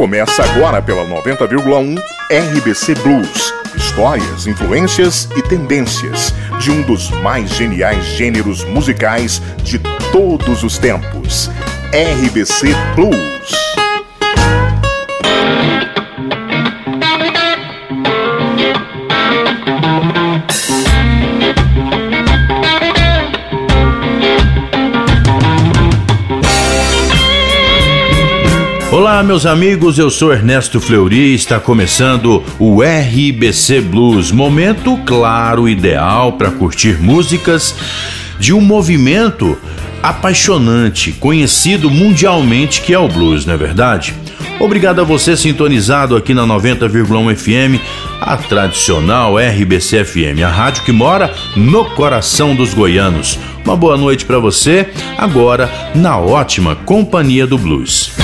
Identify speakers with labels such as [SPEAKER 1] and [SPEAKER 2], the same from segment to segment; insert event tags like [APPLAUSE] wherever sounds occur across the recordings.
[SPEAKER 1] Começa agora pela 90,1 RBC Blues. Histórias, influências e tendências de um dos mais geniais gêneros musicais de todos os tempos. RBC Blues.
[SPEAKER 2] Olá, meus amigos, eu sou Ernesto Fleury está começando o RBC Blues, momento claro, ideal para curtir músicas de um movimento apaixonante, conhecido mundialmente que é o blues, não é verdade? Obrigado a você sintonizado aqui na 90,1 FM, a tradicional RBC FM, a rádio que mora no coração dos goianos. Uma boa noite para você, agora na ótima companhia do blues.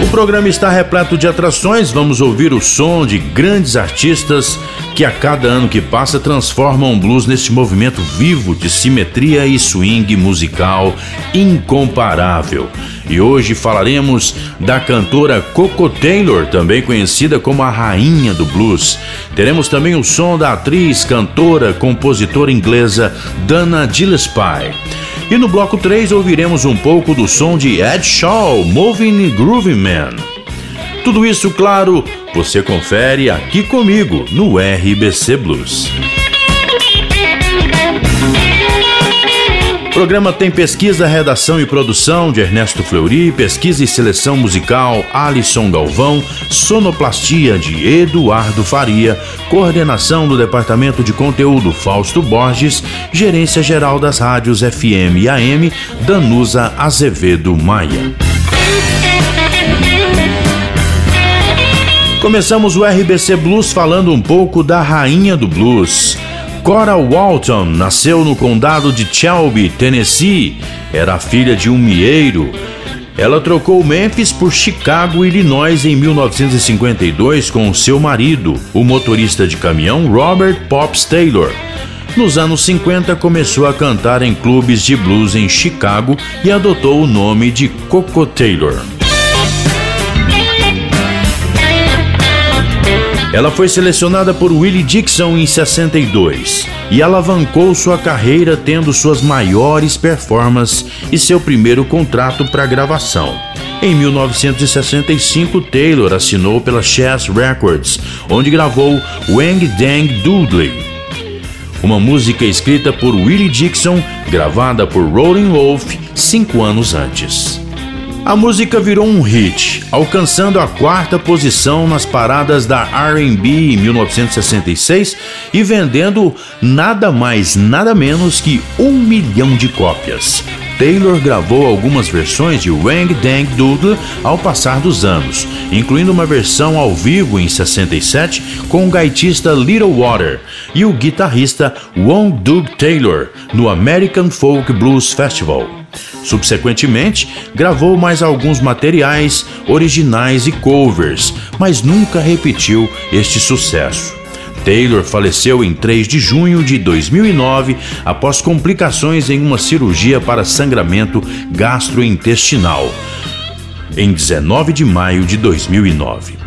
[SPEAKER 2] O programa está repleto de atrações. Vamos ouvir o som de grandes artistas que a cada ano que passa transformam o blues neste movimento vivo de simetria e swing musical incomparável. E hoje falaremos da cantora Coco Taylor, também conhecida como a rainha do blues. Teremos também o som da atriz, cantora, compositora inglesa Dana Gillespie. E no bloco 3 ouviremos um pouco do som de Ed Shaw, Moving Groovy Man. Tudo isso, claro, você confere aqui comigo no RBC Blues. Programa tem pesquisa, redação e produção de Ernesto Fleury, pesquisa e seleção musical Alisson Galvão, sonoplastia de Eduardo Faria, coordenação do Departamento de Conteúdo Fausto Borges, gerência geral das rádios FM e AM Danusa Azevedo Maia. Começamos o RBC Blues falando um pouco da rainha do blues. Cora Walton nasceu no condado de Shelby, Tennessee. Era filha de um mieiro. Ela trocou Memphis por Chicago, Illinois em 1952 com seu marido, o motorista de caminhão Robert Pops Taylor. Nos anos 50 começou a cantar em clubes de blues em Chicago e adotou o nome de Coco Taylor. Ela foi selecionada por Willie Dixon em 62 e alavancou sua carreira tendo suas maiores performances e seu primeiro contrato para gravação. Em 1965, Taylor assinou pela Chess Records, onde gravou Wang Dang Doodley, uma música escrita por Willie Dixon, gravada por Rolling Wolf cinco anos antes. A música virou um hit, alcançando a quarta posição nas paradas da RB em 1966 e vendendo nada mais, nada menos que um milhão de cópias. Taylor gravou algumas versões de Wang Dang Doodle ao passar dos anos, incluindo uma versão ao vivo em 67 com o gaitista Little Water e o guitarrista Wong Doug Taylor no American Folk Blues Festival. Subsequentemente, gravou mais alguns materiais originais e covers, mas nunca repetiu este sucesso. Taylor faleceu em 3 de junho de 2009 após complicações em uma cirurgia para sangramento gastrointestinal, em 19 de maio de 2009.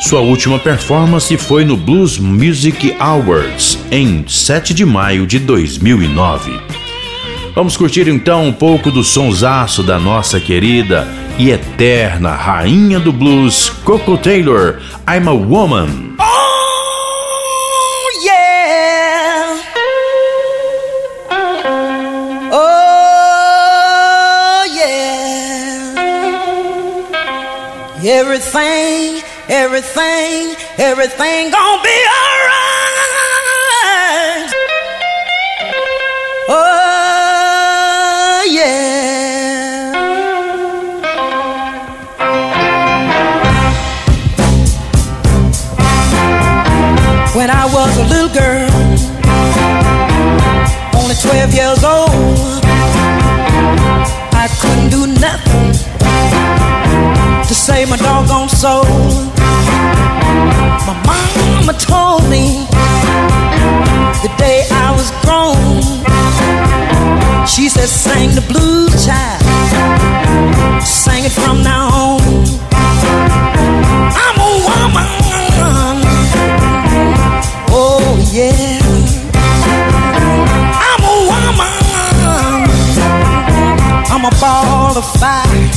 [SPEAKER 2] Sua última performance foi no Blues Music Awards, em 7 de maio de 2009. Vamos curtir então um pouco do sonsaço da nossa querida e eterna rainha do blues, Coco Taylor, I'm a Woman.
[SPEAKER 3] Oh, yeah. Oh, yeah. Everything, everything, everything gonna be alright. Oh, 12 years old. I couldn't do nothing to save my doggone soul. My mama told me the day I was grown. She said, Sing the blues, child. Sing it from now on. I'm a woman. Oh, yeah. I'm a ball of fire.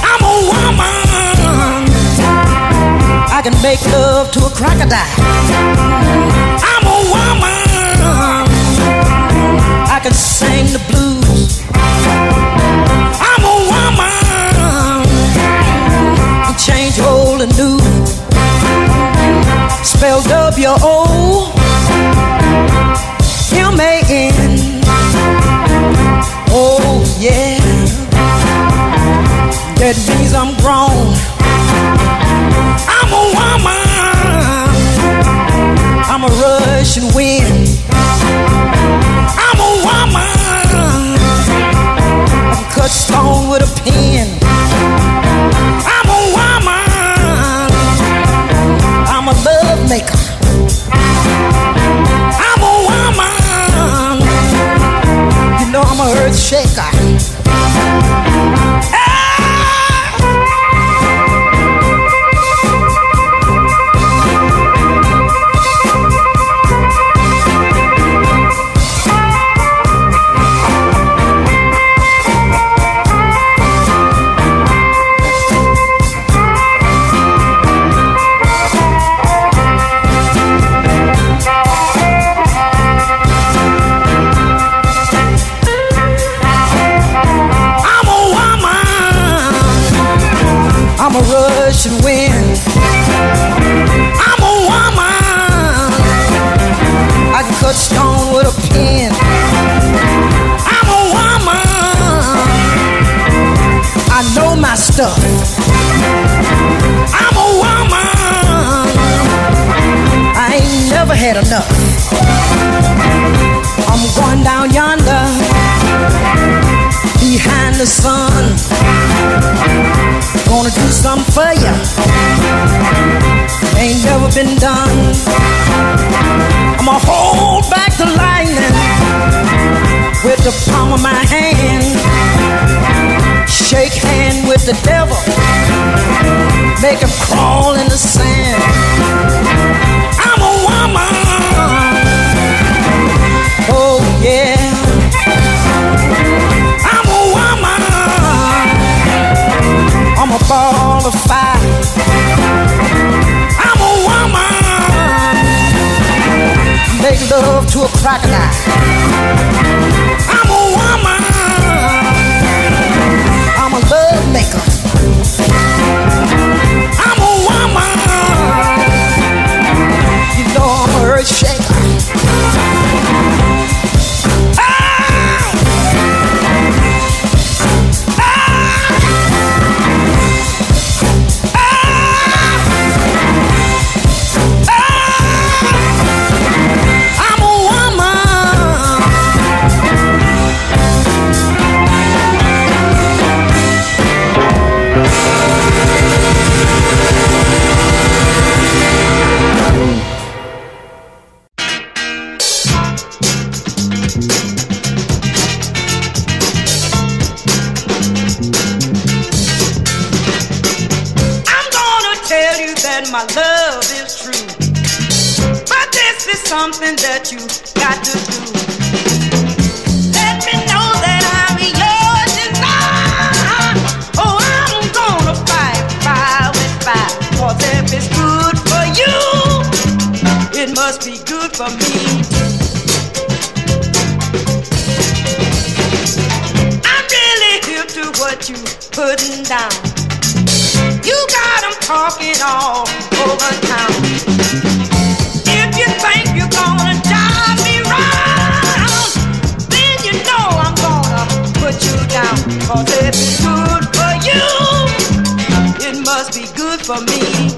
[SPEAKER 3] I'm a woman. I can make love to a crocodile. I'm a woman. Never been done. I'ma hold back the lightning with the palm of my hand. Shake hand with the devil. Make him crawl to a crocodile. I'm a woman. I'm a love maker. My love is true. But this is something that you got to do. Let me know that I'm tonight. Oh, I'm gonna fight if it's good for you, it must be good for me. I'm really hip to what you putting down. All over town. If you think you're gonna drive me round, then you know I'm gonna put you down. Cause if it's good for you, it must be good for me.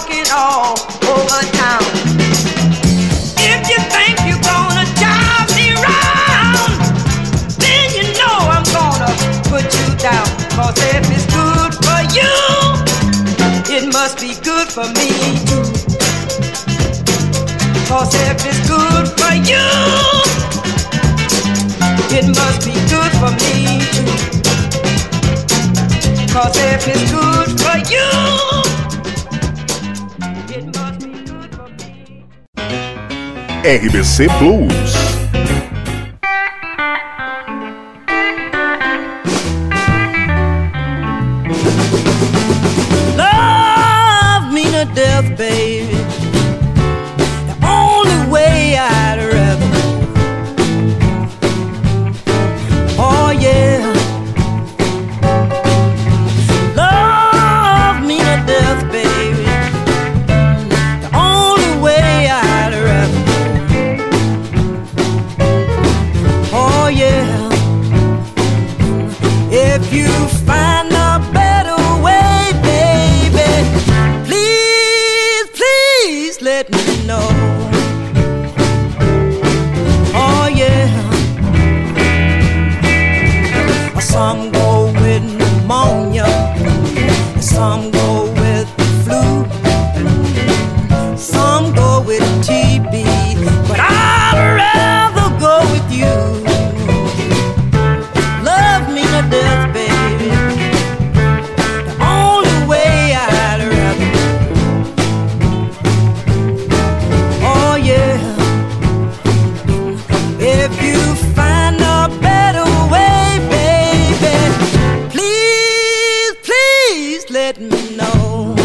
[SPEAKER 3] walking all over town. If you think you're gonna drive me round, then you know I'm gonna put you if it's good for you, it must be good for me too. If it's good for you, it must be good for. Cause if it's good for you,
[SPEAKER 1] RBC Blues.
[SPEAKER 3] let me know.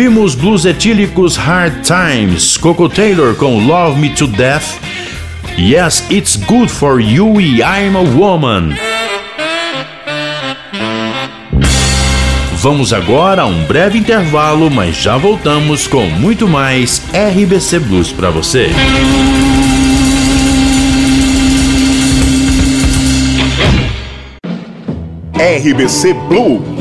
[SPEAKER 2] Ouvimos blues etílicos Hard Times, Coco Taylor com Love Me to Death, Yes, It's Good for You e I'm a Woman. Vamos agora a um breve intervalo, mas já voltamos com muito mais RBC Blues para você.
[SPEAKER 1] RBC Blues.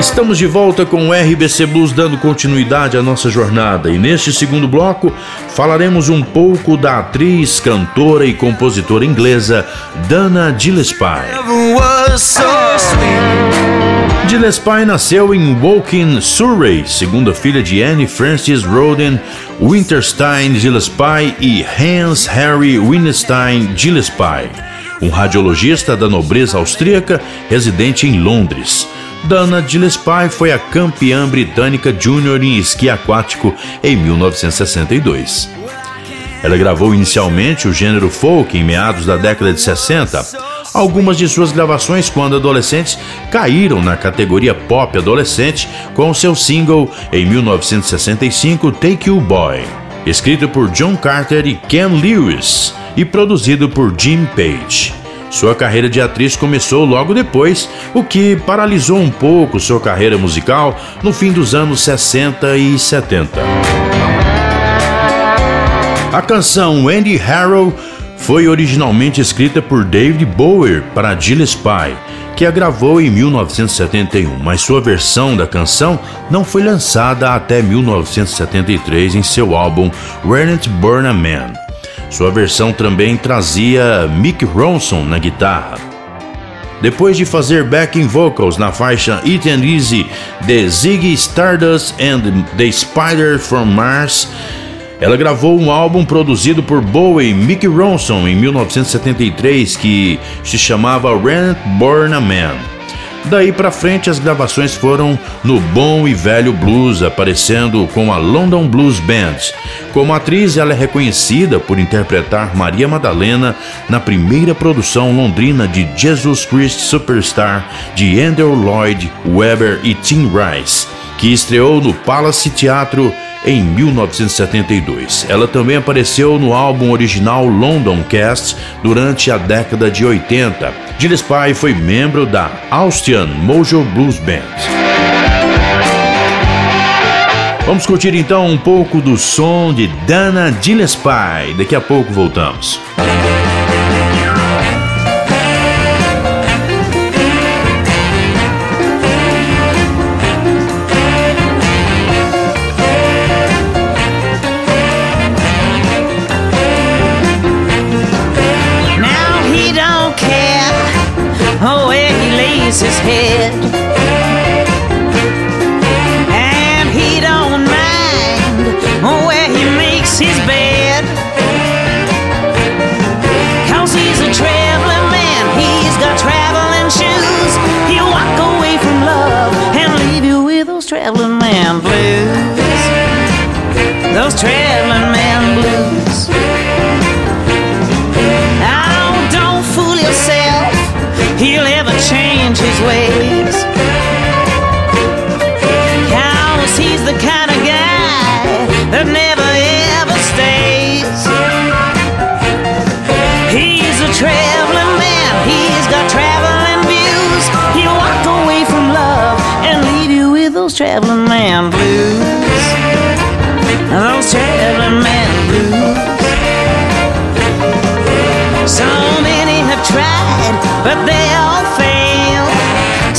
[SPEAKER 2] Estamos de volta com o RBC Blues dando continuidade à nossa jornada. E neste segundo bloco falaremos um pouco da atriz, cantora e compositora inglesa Dana Gillespie. Gillespie nasceu em Woking, Surrey, segunda filha de Anne Frances Roden Winterstein Gillespie e Hans Harry Winstein Gillespie, um radiologista da nobreza austríaca residente em Londres. Dana Gillespie foi a campeã britânica júnior em esqui aquático em 1962. Ela gravou inicialmente o gênero folk em meados da década de 60. Algumas de suas gravações, quando adolescentes, caíram na categoria pop adolescente com seu single em 1965 Take You Boy, escrito por John Carter e Ken Lewis e produzido por Jim Page. Sua carreira de atriz começou logo depois, o que paralisou um pouco sua carreira musical no fim dos anos 60 e 70. A canção Andy Harrow foi originalmente escrita por David Bowie para Jill Spy, que a gravou em 1971, mas sua versão da canção não foi lançada até 1973 em seu álbum Rennet Burn a Man. Sua versão também trazia Mick Ronson na guitarra. Depois de fazer backing vocals na faixa It and Easy de Ziggy Stardust and the Spider from Mars, ela gravou um álbum produzido por Bowie e Mick Ronson em 1973 que se chamava Rent Born a Man. Daí para frente as gravações foram no bom e velho blues, aparecendo com a London Blues Band. Como atriz, ela é reconhecida por interpretar Maria Madalena na primeira produção londrina de Jesus Christ Superstar de Andrew Lloyd Webber e Tim Rice, que estreou no Palace Teatro em 1972. Ela também apareceu no álbum original London Cast durante a década de 80. Gillespie foi membro da Austrian Mojo Blues Band. Vamos curtir então um pouco do som de Dana Gillespie. Daqui a pouco voltamos.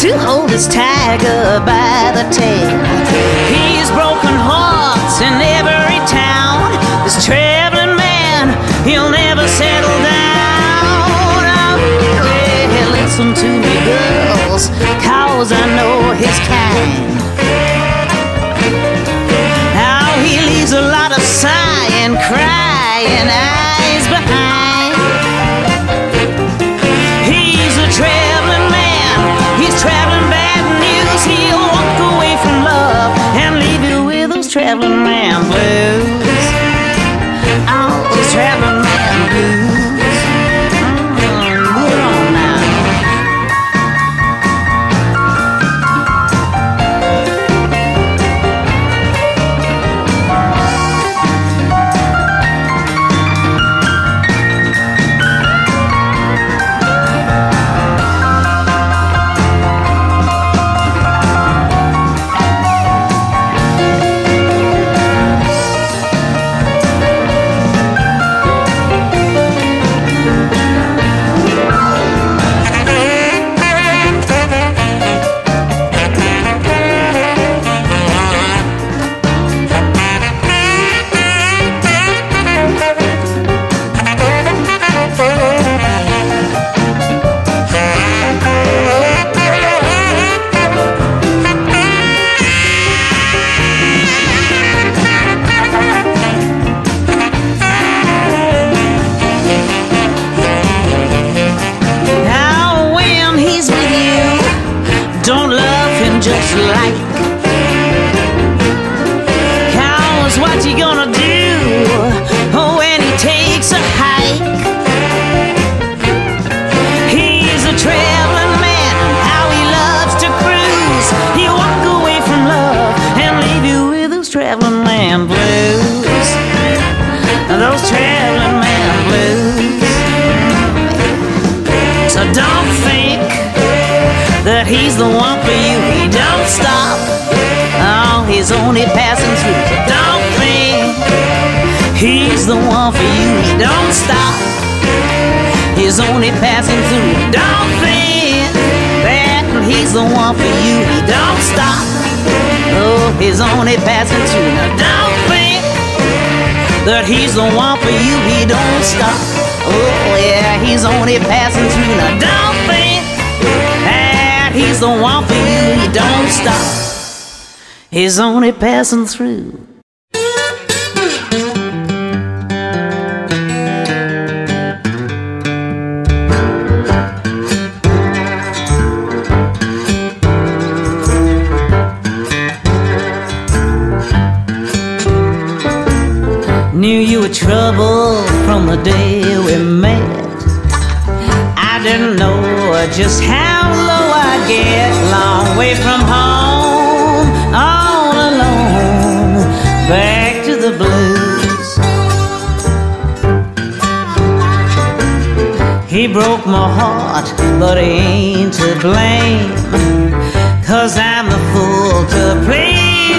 [SPEAKER 4] To hold his tiger by the tail. He's broken hearts in every town. This traveling man, he'll never settle down. Oh, yeah, listen to me, girls, cause I know his kind. Now he leaves a lot of sighing, crying eyes behind. Traveling man blues. He's only passing through. Don't think that he's the one for you. He don't stop. Oh, he's only passing through. Now don't think that he's the one for you. He don't stop. Oh yeah, he's only passing through. Now don't think that he's the one for you. He don't stop. He's only passing through. Knew you were trouble from the day we met. I didn't know just how low I'd get. Long way from home, all alone, back to the blues. He broke my heart, but he ain't to blame. Cause I'm the fool to play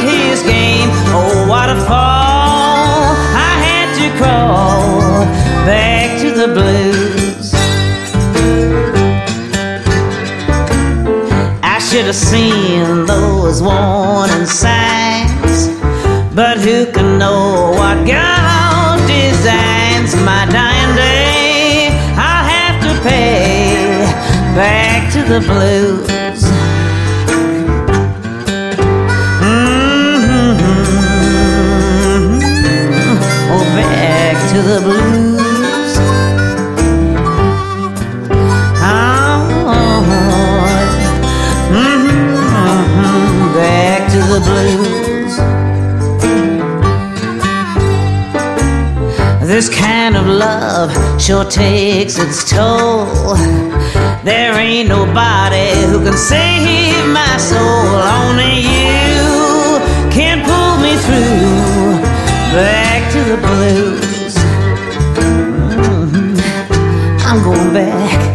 [SPEAKER 4] his game. Oh, what a fall! Crawl back to the blues. I should have seen those warning signs, but who can know what God designs? My dying day, I'll have to pay back to the blues. To the blues. Oh, mhm, back to the blues. This kind of love sure takes its toll. There ain't nobody who can save my soul. Only you can pull me through back to the blues. go back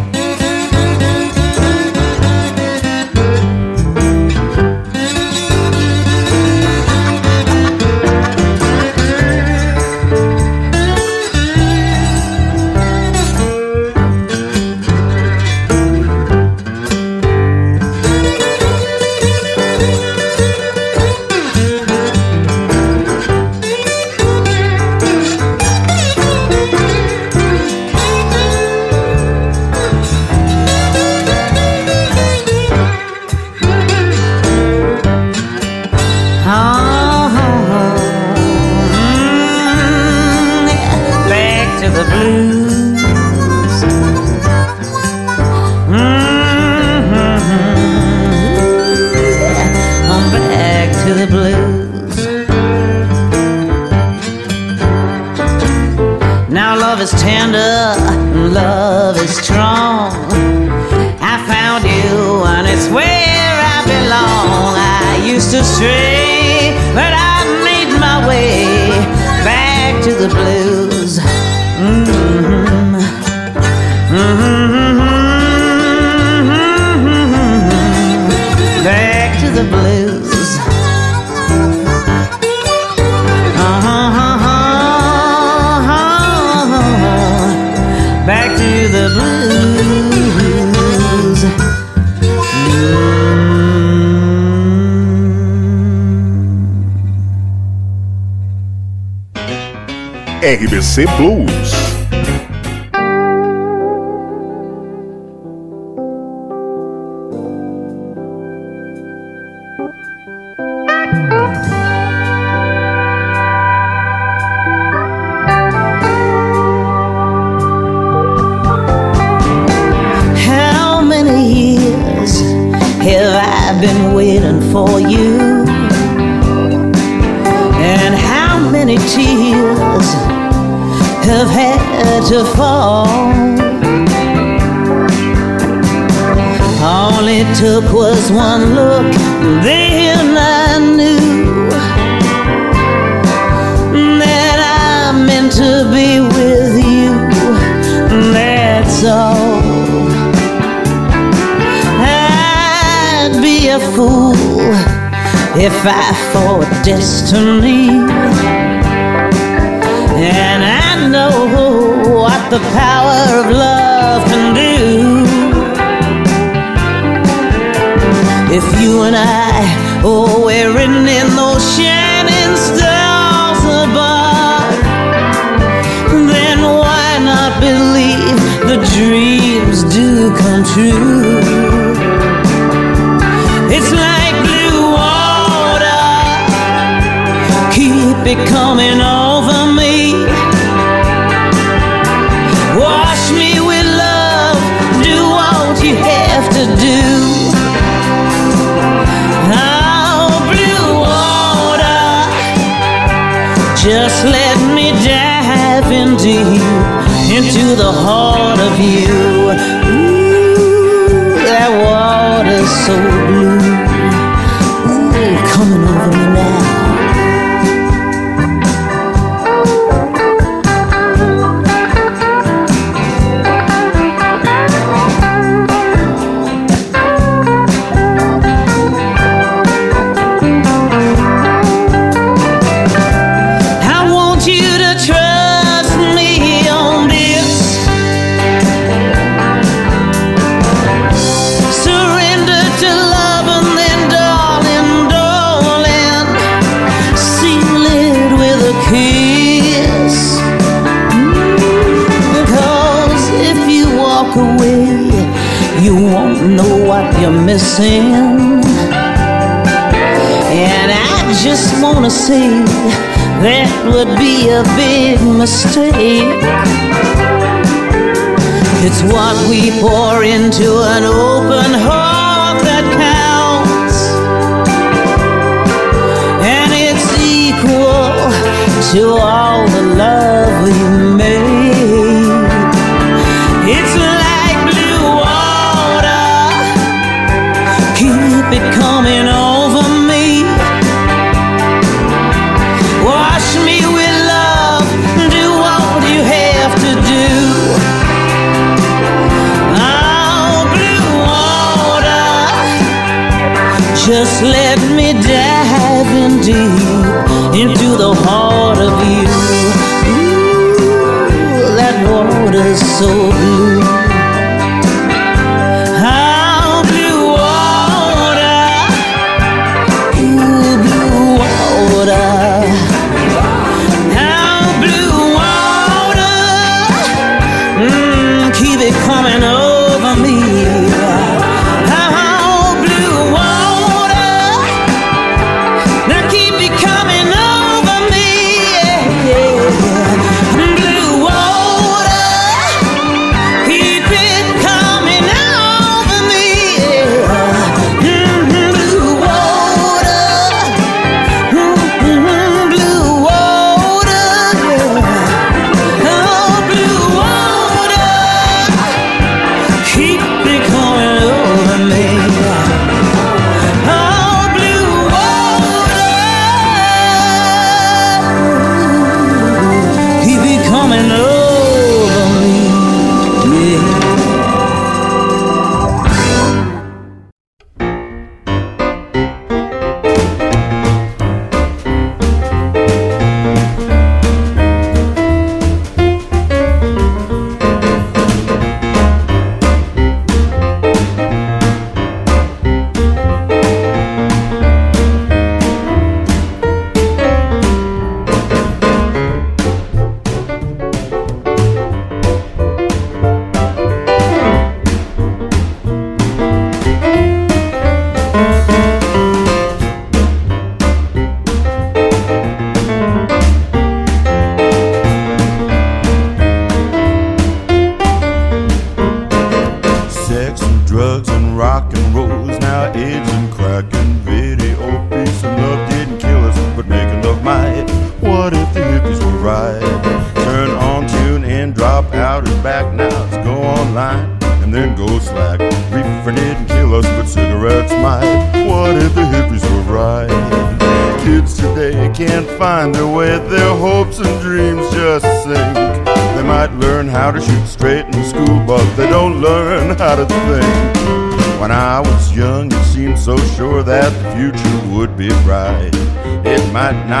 [SPEAKER 4] is tender, love is strong. I found you and it's where I belong. I used to stray, but I made my way back to the blues.
[SPEAKER 1] RBC Blues.
[SPEAKER 4] I thought destiny. And I know what the power of love can do. If you and I, oh, we're written in those shining stars above, then why not believe the dreams do come true? It's like it coming over me. Wash me with love, do what you have to do. Oh, blue water, just let me dive in deep into the heart of you. Ooh, that water's so you're. And I just wanna say that would be a big mistake. It's what we pour into an open heart that counts. And it's equal to all dive deep into the heart of you. Ooh, that water's so blue.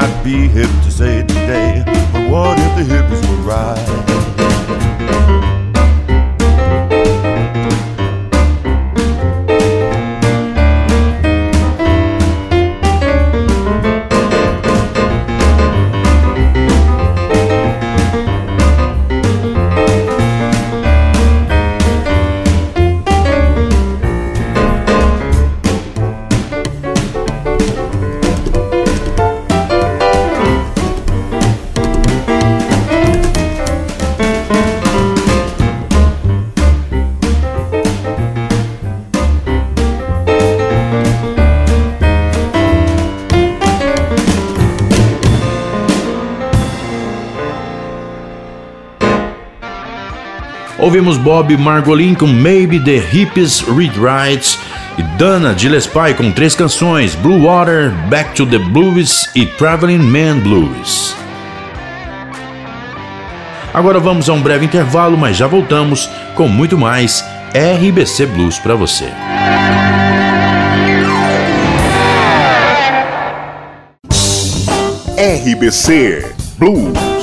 [SPEAKER 5] Not be hip to say
[SPEAKER 2] Ouvimos Bob Margolin com Maybe the Hippies Read Rights e Dana Gillespie com três canções: Blue Water, Back to the Blues e Traveling Man Blues. Agora vamos a um breve intervalo, mas já voltamos com muito mais RBC Blues para você.
[SPEAKER 1] RBC Blues.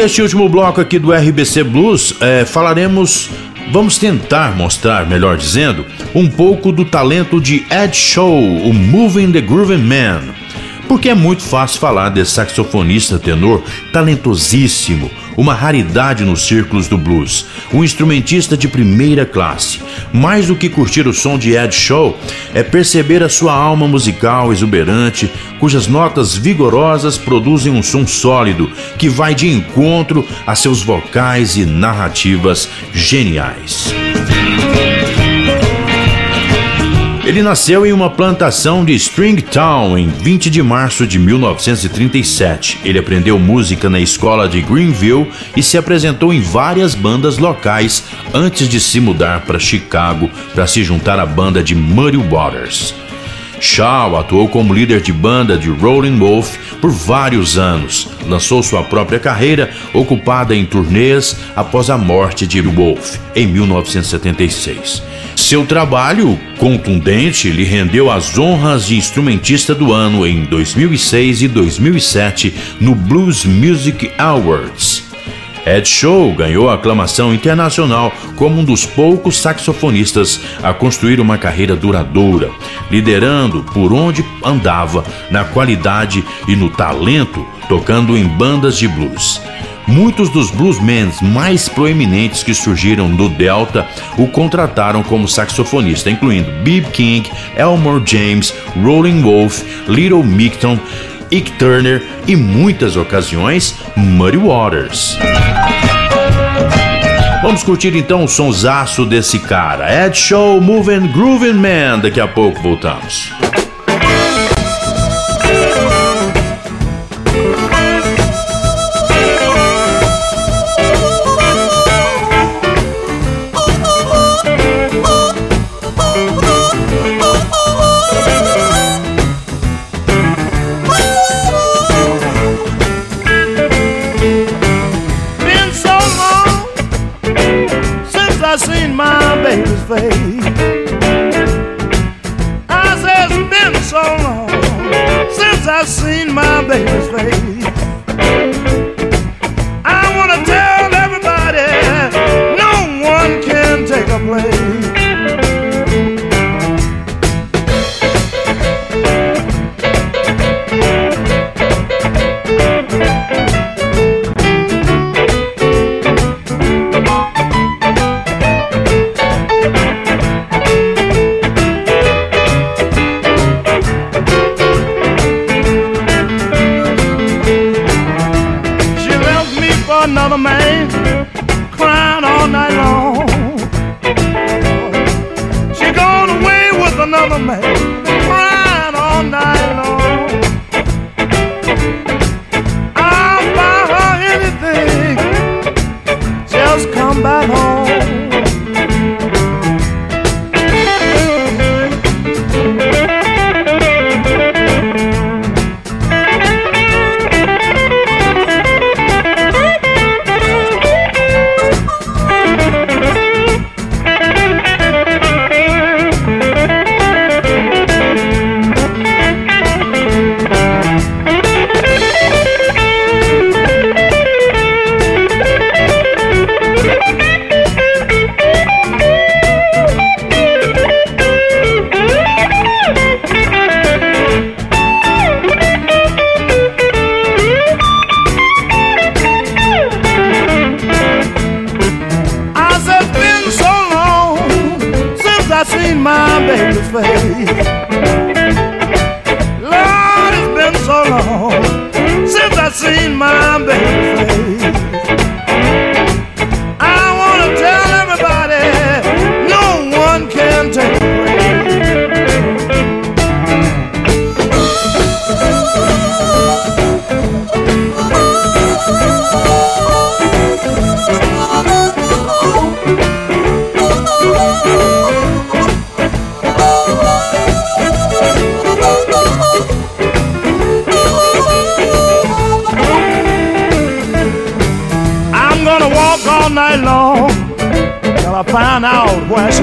[SPEAKER 2] Neste último bloco aqui do RBC Blues, eh, falaremos, vamos tentar mostrar, melhor dizendo, um pouco do talento de Ed Show, o Moving the Grooving Man. Porque é muito fácil falar desse saxofonista tenor talentosíssimo, uma raridade nos círculos do blues, um instrumentista de primeira classe. Mais do que curtir o som de Ed Show, é perceber a sua alma musical exuberante, cujas notas vigorosas produzem um som sólido que vai de encontro a seus vocais e narrativas geniais. Ele nasceu em uma plantação de Stringtown em 20 de março de 1937. Ele aprendeu música na escola de Greenville e se apresentou em várias bandas locais antes de se mudar para Chicago para se juntar à banda de Muddy Waters. Shaw atuou como líder de banda de Rolling Wolf por vários anos. Lançou sua própria carreira, ocupada em turnês após a morte de Wolf em 1976. Seu trabalho contundente lhe rendeu as honras de instrumentista do ano em 2006 e 2007 no Blues Music Awards. Ed Show ganhou aclamação internacional como um dos poucos saxofonistas a construir uma carreira duradoura, liderando por onde andava na qualidade e no talento, tocando em bandas de blues. Muitos dos bluesmen mais proeminentes que surgiram no Delta o contrataram como saxofonista, incluindo B.B. King, Elmore James, Rolling Wolf, Little Micton, Ike Turner e muitas ocasiões Muddy Waters. Vamos curtir então o sonsaço desse cara, Ed Show Moving Grooving Man. Daqui a pouco voltamos.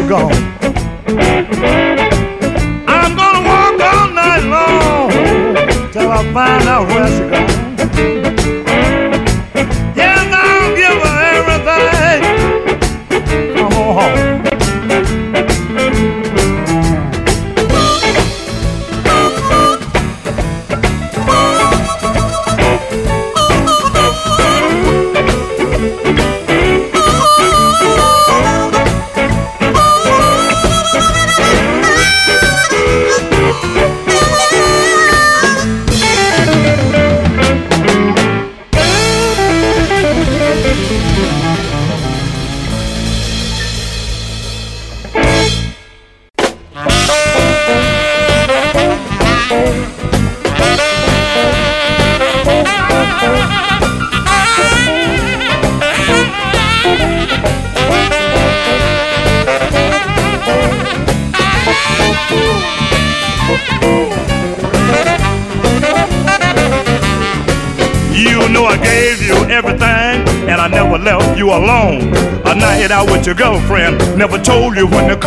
[SPEAKER 6] Gone. I'm gonna walk all night long till I find out where she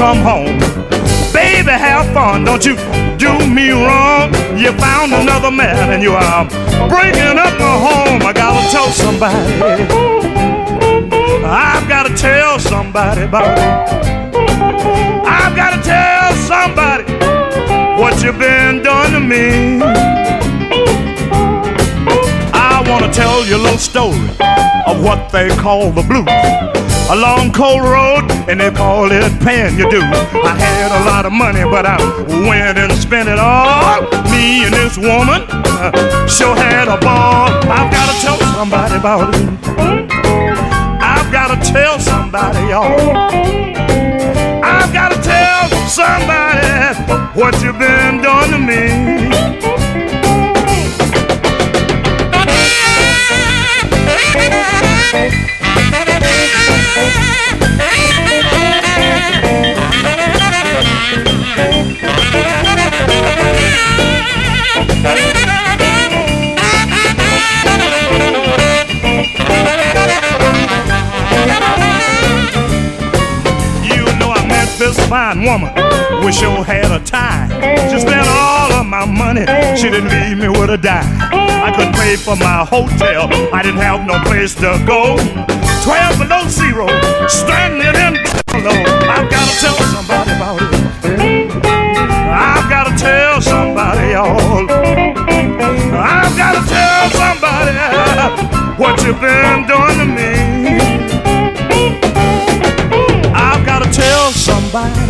[SPEAKER 6] come home. Baby, have fun, don't you do me wrong. You found another man, and you are breaking up my home. I gotta tell somebody. I've gotta tell somebody about it. I've gotta tell somebody what you've been doing to me. I wanna tell you a little story of what they call the blues. A long cold road, and they call it paying your dues. I had a lot of money, but I went and spent it all. Me and this woman uh, sure had a ball. I've gotta tell somebody about it. I've gotta tell somebody, y'all. I've gotta tell somebody what you've been doing to me. You [LAUGHS] fine woman. We sure had a time. She spent all of my money. She didn't leave me with a dime. I couldn't pay for my hotel. I didn't have no place to go. Twelve below zero, stranded in below. I've gotta tell somebody about it. I've gotta tell somebody, y'all. I've gotta tell somebody what you've been doing to me. I've gotta tell somebody.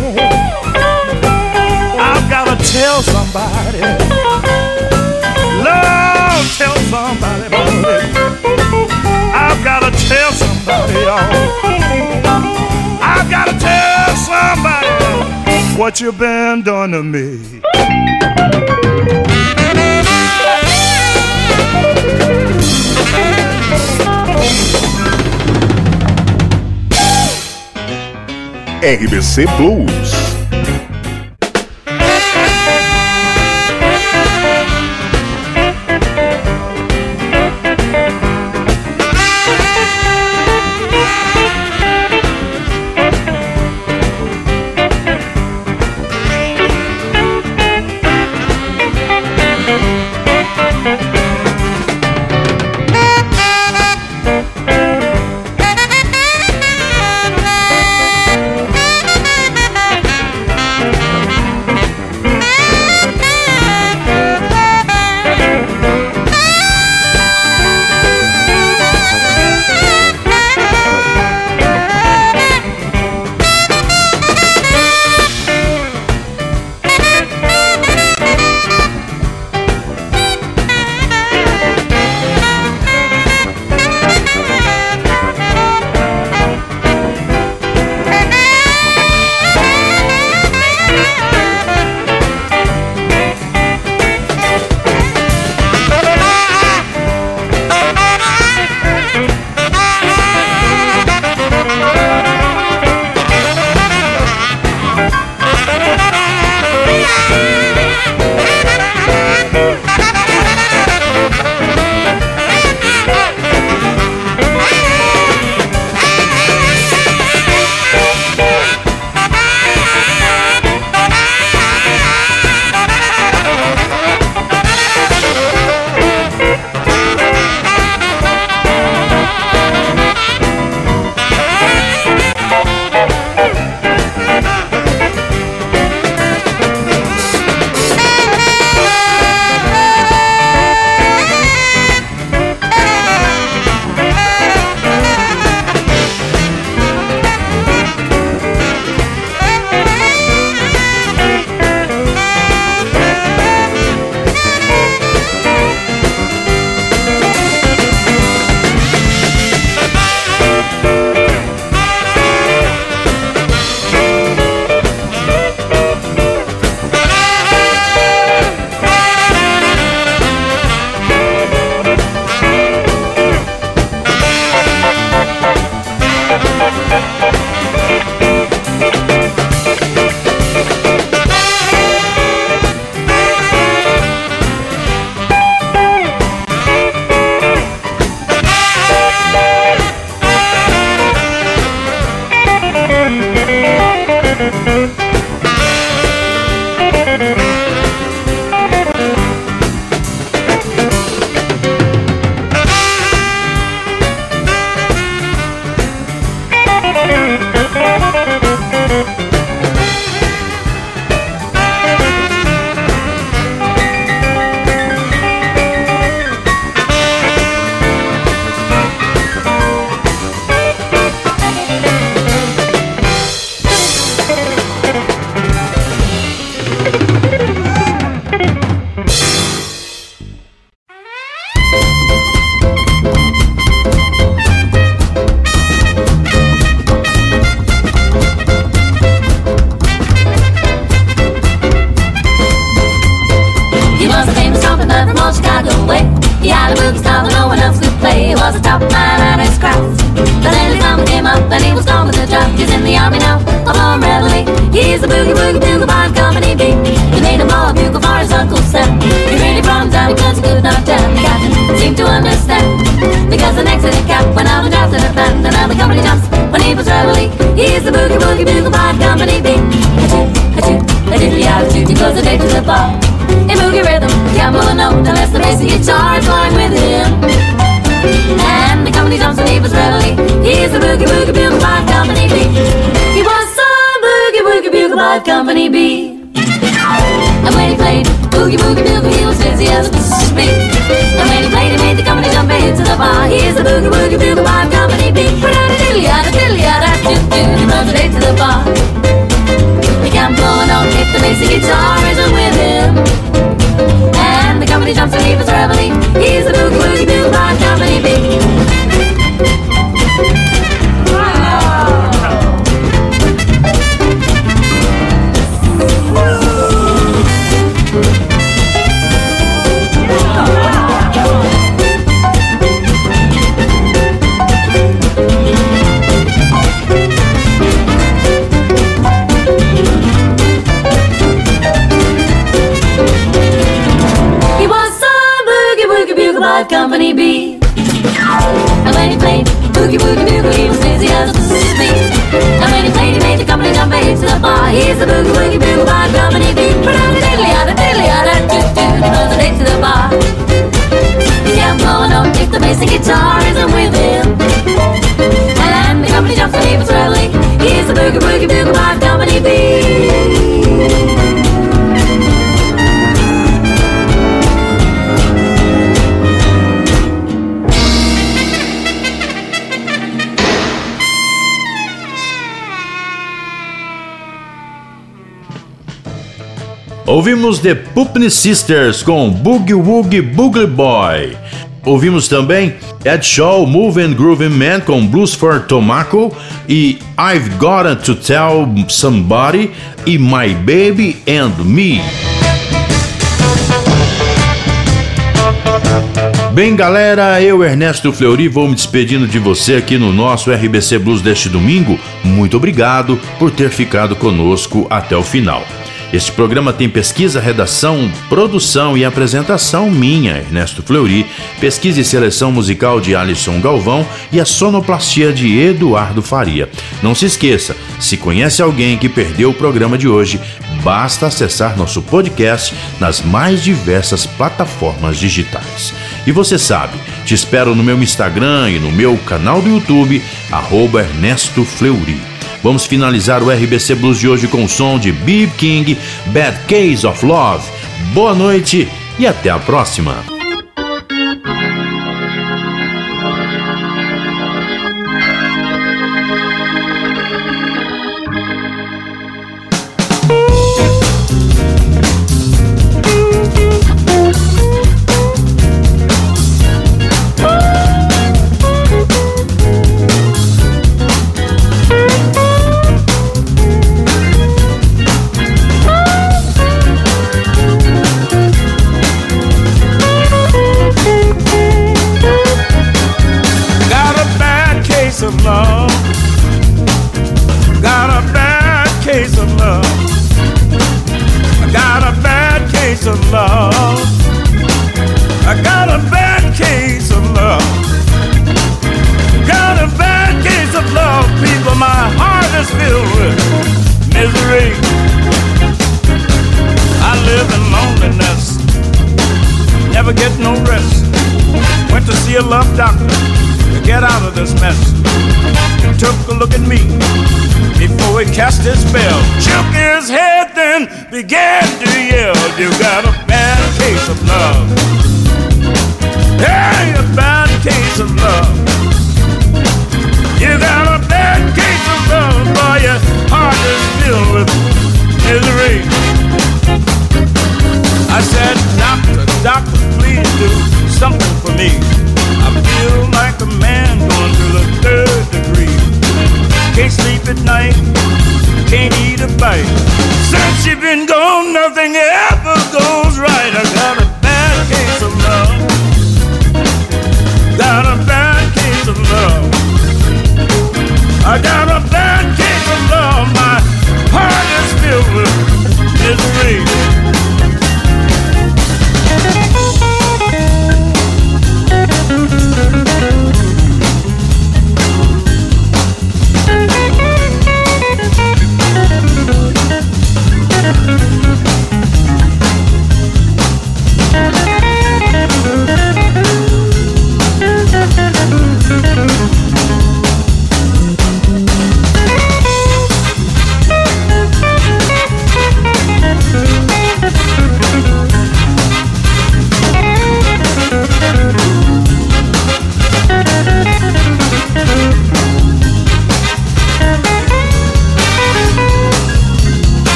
[SPEAKER 6] I've gotta tell somebody. Love, tell somebody about it. I've gotta tell y'all. I've tell somebody what you've been doing to me.
[SPEAKER 1] RBC Blues.
[SPEAKER 7] company B. And when he played Boogie Boogie boogie, he was busy as a bee. And when he played, he made the company jump into the bar. He's the Boogie Boogie Bill, the bar company beat. a dilly a dilly a doo doo. He runs late to the bar. He can't campone on if the basic guitar isn't with him. And the company jumps and he was reveling. He's do my Dominique beat, on the bass guitar, isn't with it?
[SPEAKER 2] Ouvimos The Pupney Sisters com Boogie Woogie Boogie Boy. Ouvimos também Ed Shaw Moving Grooving Man com Blues for Tobacco e I've Gotta to Tell Somebody e My Baby and Me. Bem, galera, eu, Ernesto Fleury, vou me despedindo de você aqui no nosso RBC Blues deste domingo. Muito obrigado por ter ficado conosco até o final. Este programa tem pesquisa, redação, produção e apresentação minha, Ernesto Fleury, pesquisa e seleção musical de Alisson Galvão e a sonoplastia de Eduardo Faria. Não se esqueça, se conhece alguém que perdeu o programa de hoje, basta acessar nosso podcast nas mais diversas plataformas digitais. E você sabe, te espero no meu Instagram e no meu canal do YouTube, arroba Ernesto Fleury. Vamos finalizar o RBC Blues de hoje com o som de B.B. King, Bad Case of Love. Boa noite e até a próxima.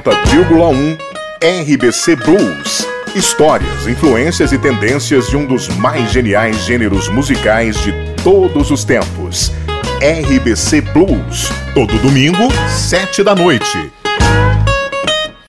[SPEAKER 1] 90,1 RBC Blues. Histórias, influências e tendências de um dos mais geniais gêneros musicais de todos os tempos. RBC Blues. Todo domingo, sete da noite.